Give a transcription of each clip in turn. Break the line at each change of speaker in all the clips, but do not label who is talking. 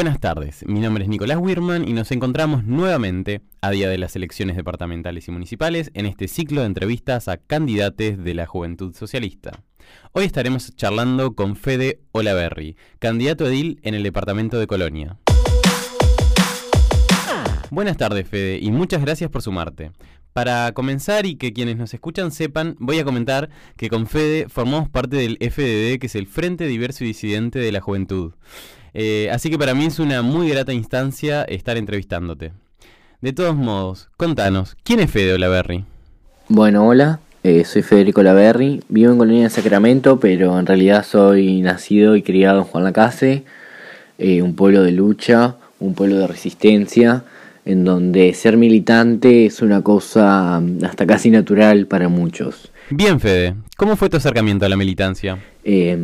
Buenas tardes, mi nombre es Nicolás Wirman y nos encontramos nuevamente a día de las elecciones departamentales y municipales en este ciclo de entrevistas a candidatos de la Juventud Socialista. Hoy estaremos charlando con Fede Olaverri, candidato edil en el departamento de Colonia. Buenas tardes, Fede, y muchas gracias por sumarte. Para comenzar y que quienes nos escuchan sepan, voy a comentar que con Fede formamos parte del FDD, que es el Frente Diverso y Disidente de la Juventud. Eh, así que para mí es una muy grata instancia estar entrevistándote. De todos modos, contanos, ¿quién es Fede Olaverri?
Bueno, hola, eh, soy Federico Olaverri, vivo en Colonia de Sacramento, pero en realidad soy nacido y criado en Juan Lacase, eh, un pueblo de lucha, un pueblo de resistencia, en donde ser militante es una cosa mm, hasta casi natural para muchos.
Bien, Fede, ¿cómo fue tu acercamiento a la militancia?
Eh,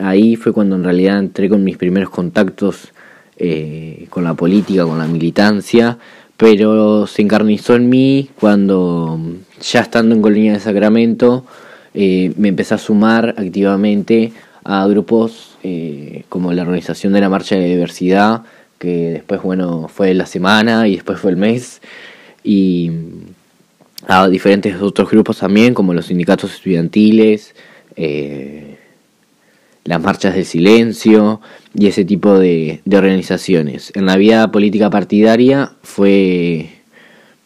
ahí fue cuando en realidad entré con mis primeros contactos eh, con la política, con la militancia, pero se encarnizó en mí cuando ya estando en Colonia de Sacramento eh, me empecé a sumar activamente a grupos como la organización de la Marcha de la Diversidad, que después bueno fue la semana y después fue el mes, y a diferentes otros grupos también, como los sindicatos estudiantiles, eh, las marchas del silencio y ese tipo de, organizaciones. En la vida política partidaria fue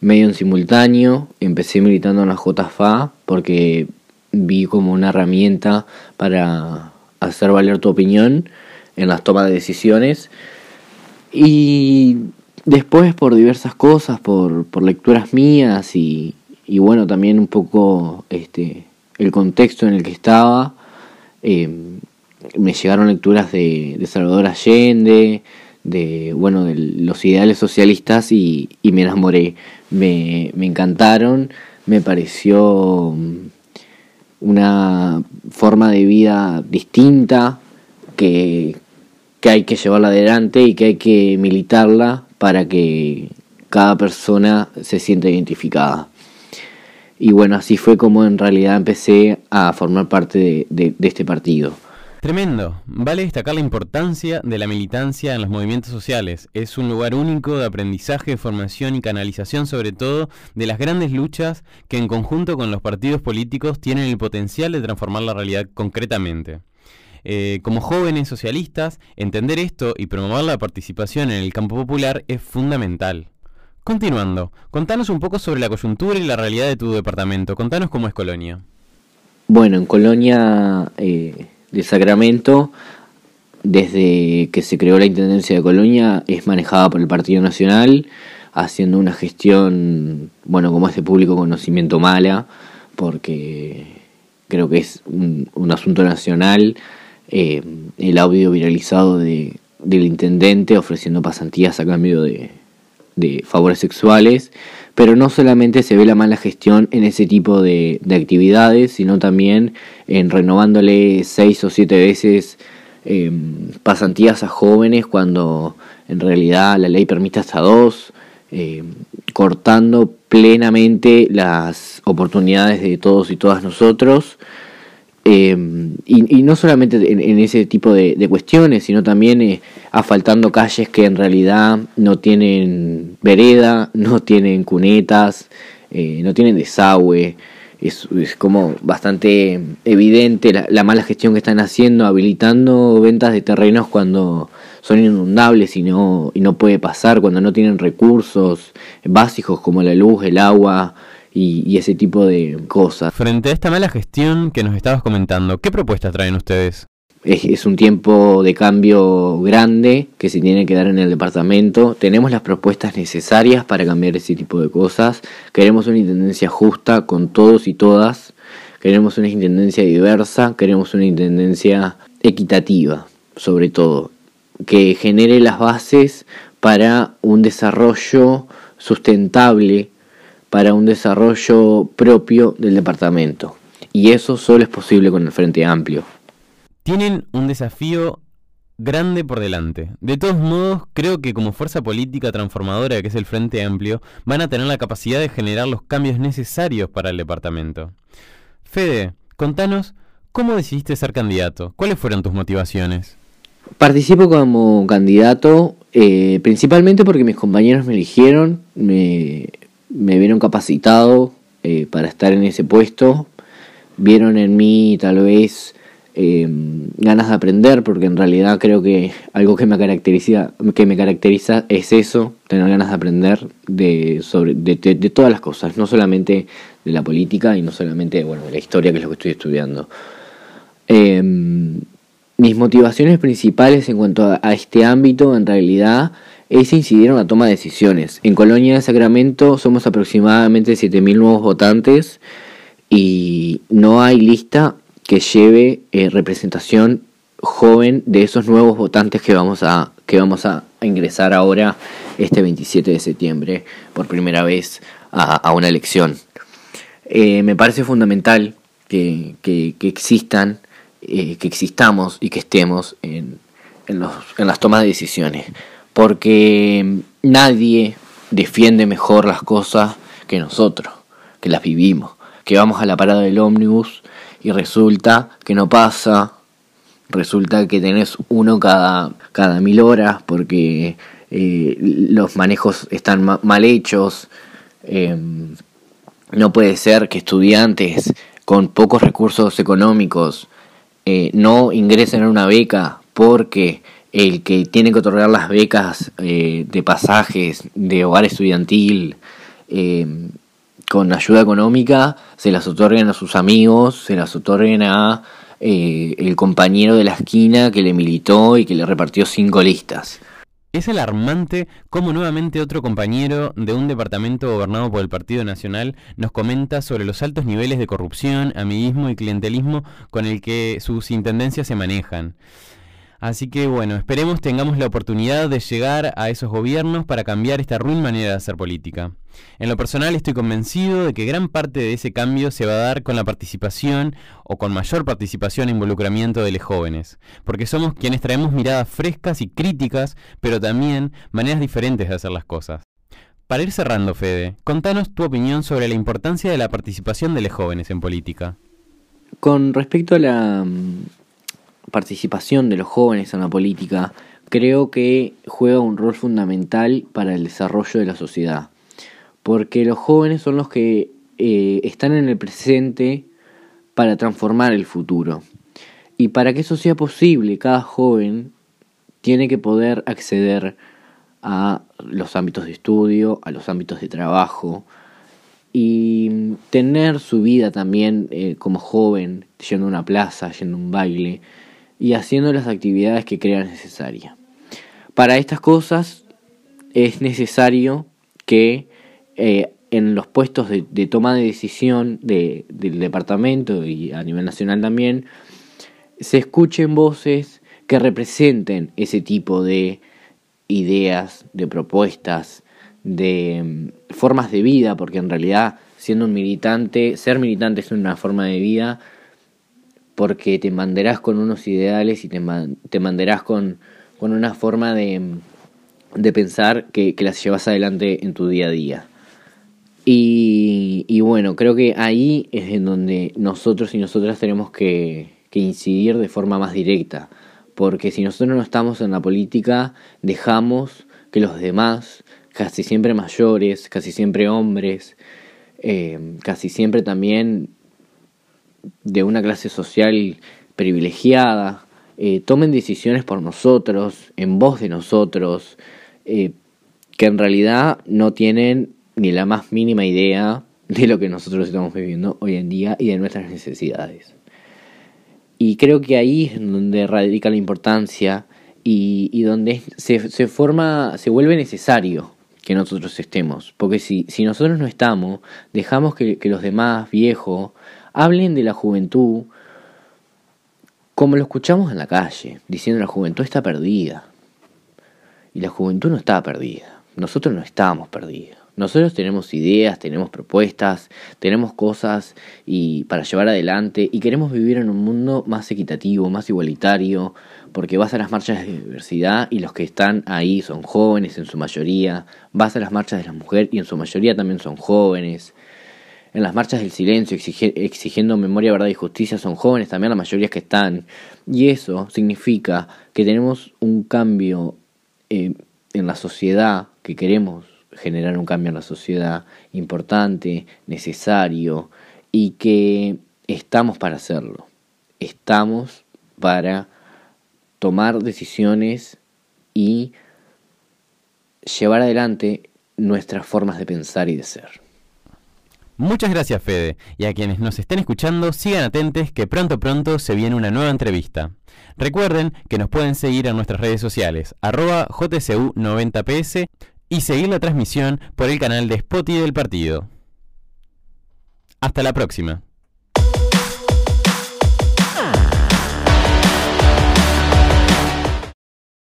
medio en simultáneo, empecé militando en la JFA porque vi como una herramienta para hacer valer tu opinión en las tomas de decisiones y después por diversas cosas, por, por lecturas mías y, y bueno, también un poco este, el contexto en el que estaba, eh, me llegaron lecturas de, Salvador Allende, de bueno de los ideales socialistas y, me enamoré me, me, encantaron me pareció mm, una forma de vida distinta que, que hay que llevarla adelante y que hay que militarla para que cada persona se sienta identificada y bueno, así fue como en realidad empecé a formar parte de, este partido.
Tremendo. Vale destacar la importancia de la militancia en los movimientos sociales. Es un lugar único de aprendizaje, formación y canalización sobre todo de las grandes luchas que en conjunto con los partidos políticos tienen el potencial de transformar la realidad concretamente. Eh, como jóvenes socialistas, entender esto y promover la participación en el campo popular es fundamental. Continuando, contanos un poco sobre la coyuntura y la realidad de tu departamento. Contanos cómo es Colonia.
Bueno, en Colonia eh, de Sacramento, desde que se creó la Intendencia de Colonia, es manejada por el Partido Nacional, haciendo una gestión, bueno, como es de público conocimiento mala, porque creo que es un, asunto nacional. Eh, el audio viralizado de, del intendente ofreciendo pasantías a cambio de, de favores sexuales, pero no solamente se ve la mala gestión en ese tipo de, actividades, sino también en renovándole seis o siete veces em, pasantías a jóvenes cuando en realidad la ley permite hasta dos, em, cortando plenamente las oportunidades de todos y todas nosotros. Em, y, no solamente en, ese tipo de, cuestiones, sino también eh, asfaltando calles que en realidad no tienen vereda, no tienen cunetas, eh, no tienen desagüe. Es, como bastante evidente la, mala gestión que están haciendo, habilitando ventas de terrenos cuando son inundables y no, y no puede pasar, cuando no tienen recursos básicos como la luz, el agua, y, ese tipo de cosas.
Frente a esta mala gestión que nos estabas comentando, ¿qué propuestas traen ustedes?
Es, un tiempo de cambio grande que se tiene que dar en el departamento. Tenemos las propuestas necesarias para cambiar ese tipo de cosas. Queremos una intendencia justa con todos y todas. Queremos una intendencia diversa. Queremos una intendencia equitativa, sobre todo. Que genere las bases para un desarrollo sustentable para un desarrollo propio del departamento. Y eso solo es posible con el Frente Amplio.
Tienen un desafío grande por delante. De todos modos, creo que como fuerza política transformadora que es el Frente Amplio, van a tener la capacidad de generar los cambios necesarios para el departamento. Fede, contanos, ¿cómo decidiste ser candidato? ¿Cuáles fueron tus motivaciones?
Participo como candidato eh, principalmente porque mis compañeros me eligieron, me, me vieron capacitado eh, para estar en ese puesto, vieron en mí tal vez em, ganas de aprender, porque en realidad creo que algo que me caracteriza, que me caracteriza es eso, tener ganas de aprender de, sobre, de, todas las cosas, no solamente de la política y no solamente bueno, de la historia, que es lo que estoy estudiando. Eh, mis motivaciones principales en cuanto a, este ámbito, en realidad, es incidir en la toma de decisiones. En Colonia de Sacramento somos aproximadamente 7.000 nuevos votantes y no hay lista que lleve eh, representación joven de esos nuevos votantes que vamos a, que vamos a ingresar ahora este 27 de septiembre por primera vez a, una elección. Eh, me parece fundamental que, que, que existan eh, que existamos y que estemos en, en, los, en las tomas de decisiones. Porque nadie defiende mejor las cosas que nosotros, que las vivimos. Que vamos a la parada del ómnibus y resulta que no pasa, resulta que tenés uno cada, cada mil horas porque eh, los manejos están mal hechos. Em, no puede ser que estudiantes con pocos recursos económicos eh, no ingresen a una beca porque el que tiene que otorgar las becas eh, de pasajes de hogar estudiantil eh, con ayuda económica se las otorguen a sus amigos, se las otorguen a el compañero de la esquina que le militó y que le repartió cinco listas.
Es alarmante cómo nuevamente otro compañero de un departamento gobernado por el Partido Nacional nos comenta sobre los altos niveles de corrupción, amiguismo y clientelismo con el que sus intendencias se manejan. Así que bueno, esperemos tengamos la oportunidad de llegar a esos gobiernos para cambiar esta ruin manera de hacer política. En lo personal estoy convencido de que gran parte de ese cambio se va a dar con la participación o con mayor participación e involucramiento de los jóvenes, porque somos quienes traemos miradas frescas y críticas, pero también maneras diferentes de hacer las cosas. Para ir cerrando, Fede, contanos tu opinión sobre la importancia de la participación de los jóvenes en política.
Con respecto a la participación de los jóvenes en la política, creo que juega un rol fundamental para el desarrollo de la sociedad porque los jóvenes son los que eh, están en el presente para transformar el futuro. Y para que eso sea posible, cada joven tiene que poder acceder a los ámbitos de estudio, a los ámbitos de trabajo y tener su vida también eh, como joven, yendo a una plaza, yendo a un baile y haciendo las actividades que crean necesarias. Para estas cosas es necesario que eh, en los puestos de, toma de decisión del departamento y a nivel nacional también, se escuchen voces que representen ese tipo de ideas, de propuestas, de mm, formas de vida, porque en realidad siendo un militante, ser militante es una forma de vida porque te mandarás con unos ideales y te, te mandarás con, con una forma de, de pensar que, que las llevas adelante en tu día a día. Y, bueno, creo que ahí es en donde nosotros y nosotras tenemos que, que incidir de forma más directa. Porque si nosotros no estamos en la política, dejamos que los demás, casi siempre mayores, casi siempre hombres, eh, casi siempre también de una clase social privilegiada, eh, tomen decisiones por nosotros, en voz de nosotros, eh, que en realidad no tienen ni la más mínima idea de lo que nosotros estamos viviendo hoy en día y de nuestras necesidades. Y creo que ahí es donde radica la importancia y, donde se, forma, se vuelve necesario que nosotros estemos. Porque si, si nosotros no estamos, dejamos que, que los demás viejos hablen de la juventud como lo escuchamos en la calle, diciendo la juventud está perdida. Y la juventud no está perdida. Nosotros no estamos perdidos. Nosotros tenemos ideas, tenemos propuestas, tenemos cosas y para llevar adelante y queremos vivir en un mundo más equitativo, más igualitario, porque vas a las marchas de diversidad y los que están ahí son jóvenes en su mayoría, vas a las marchas de la mujer y en su mayoría también son jóvenes. En las marchas del silencio exigiendo memoria, verdad y justicia son jóvenes también la mayoría que están. Y eso significa que tenemos un cambio eh, en la sociedad, que queremos generar un cambio en la sociedad importante, necesario, y que estamos para hacerlo. Estamos para tomar decisiones y llevar adelante nuestras formas de pensar y de ser.
Muchas gracias Fede, y a quienes nos estén escuchando sigan atentos que pronto pronto se viene una nueva entrevista. Recuerden que nos pueden seguir en nuestras redes sociales, arroba JCU90PS y seguir la transmisión por el canal de Spotify del partido. Hasta la próxima.